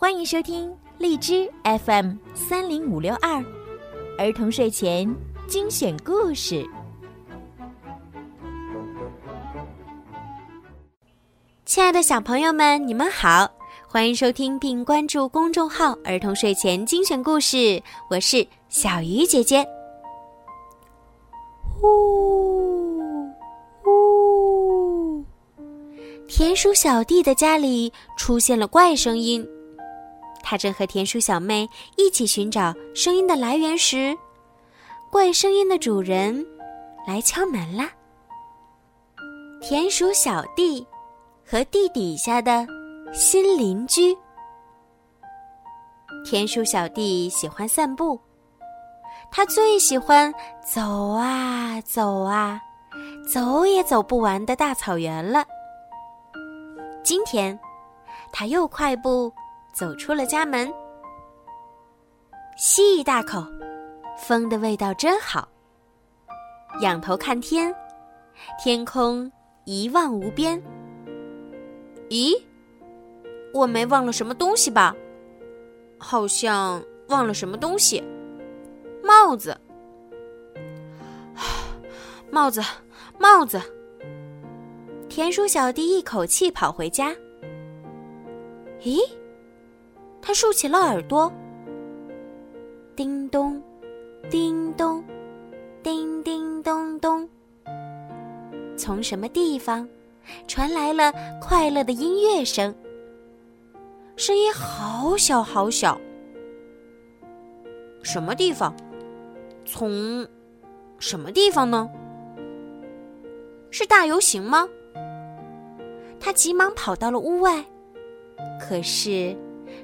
欢迎收听荔枝 FM 三零五六二儿童睡前精选故事。亲爱的小朋友们，你们好，欢迎收听并关注公众号“儿童睡前精选故事”，我是小鱼姐姐。呼呼，田鼠小弟的家里出现了怪声音，他正和田鼠小妹一起寻找声音的来源时，怪声音的主人来敲门啦。田鼠小弟。和地底下的新邻居，田鼠小弟喜欢散步，他最喜欢走啊走啊，走也走不完的大草原了。今天，他又快步走出了家门，吸一大口，风的味道真好。仰头看天，天空一望无边。咦，我没忘了什么东西吧？好像忘了什么东西。帽子，帽子，帽子。田鼠小弟一口气跑回家。咦，他竖起了耳朵。叮咚，叮咚，叮叮咚咚。从什么地方？传来了快乐的音乐声，声音好小好小。什么地方？从什么地方呢？是大游行吗？他急忙跑到了屋外，可是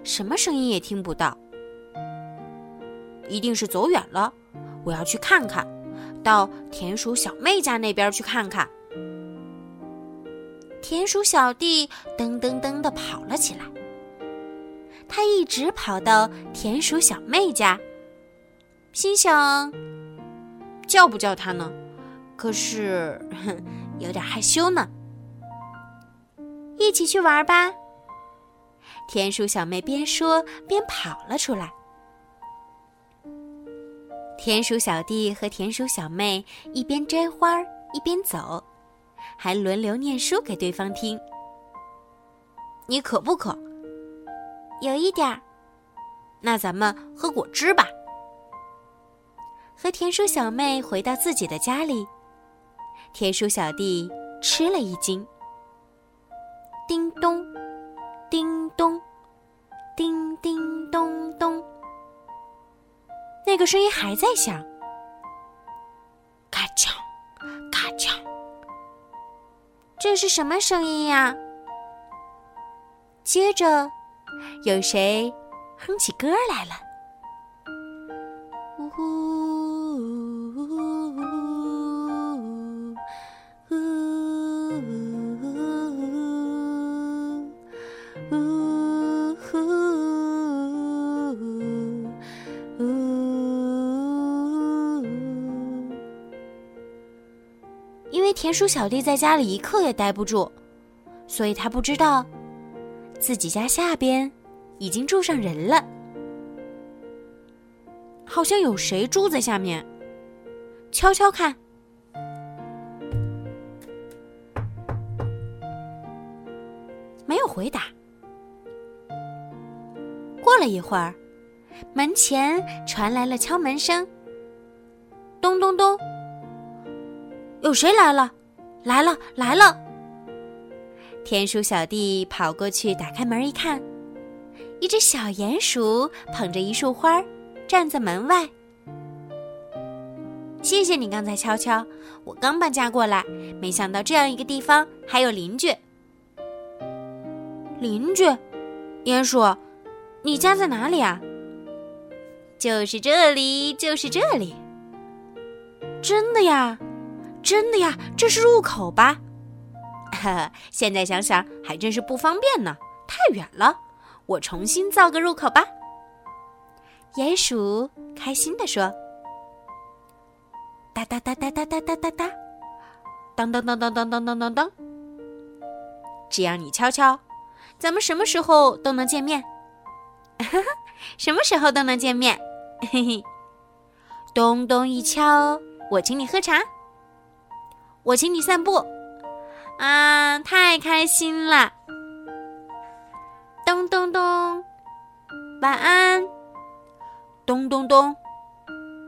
什么声音也听不到。一定是走远了，我要去看看，到田鼠小妹家那边去看看。田鼠小弟噔噔噔的跑了起来，他一直跑到田鼠小妹家，心想：叫不叫他呢？可是，哼，有点害羞呢。一起去玩吧！田鼠小妹边说边跑了出来。田鼠小弟和田鼠小妹一边摘花一边走。还轮流念书给对方听。你渴不渴？有一点儿。那咱们喝果汁吧。和田鼠小妹回到自己的家里，田鼠小弟吃了一惊。叮咚，那个声音还在响。咔嚓，咔嚓。这是什么声音呀？接着，有谁哼起歌来了？田鼠小弟在家里一刻也待不住，所以他不知道自己家下边已经住上人了。好像有谁住在下面，敲敲看。没有回答。过了一会儿，门前传来了敲门声。咚咚咚。有谁来了？来了，来了！田鼠小弟跑过去，打开门一看，一只小鼹鼠捧着一束花，站在门外。谢谢你刚才敲敲，我刚搬家过来，没想到这样一个地方还有邻居。邻居，鼹鼠，你家在哪里啊？就是这里，就是这里。真的呀？真的呀，这是入口吧？哈哈，现在想想还真是不方便呢，太远了。我重新造个入口吧。鼹鼠开心地说：“哒哒哒哒哒哒哒哒哒，当当当当当当当当当。只要你敲敲，咱们什么时候都能见面。什么时候都能见面。嘿嘿，咚咚一敲，我请你喝茶，我请你散步，啊，太开心了。咚咚咚，晚安。咚咚咚，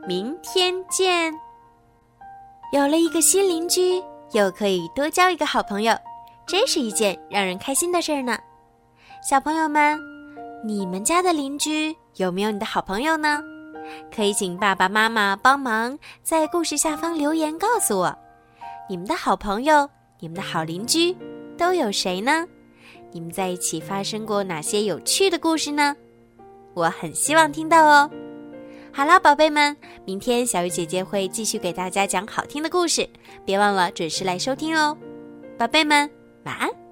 明天见。有了一个新邻居，又可以多交一个好朋友，真是一件让人开心的事儿呢。小朋友们，你们家的邻居有没有你的好朋友呢？可以请爸爸妈妈帮忙在故事下方留言告诉我，你们的好朋友、你们的好邻居都有谁呢？你们在一起发生过哪些有趣的故事呢？我很希望听到哦。好啦，宝贝们，明天小鱼姐姐会继续给大家讲好听的故事，别忘了准时来收听哦。宝贝们，晚安。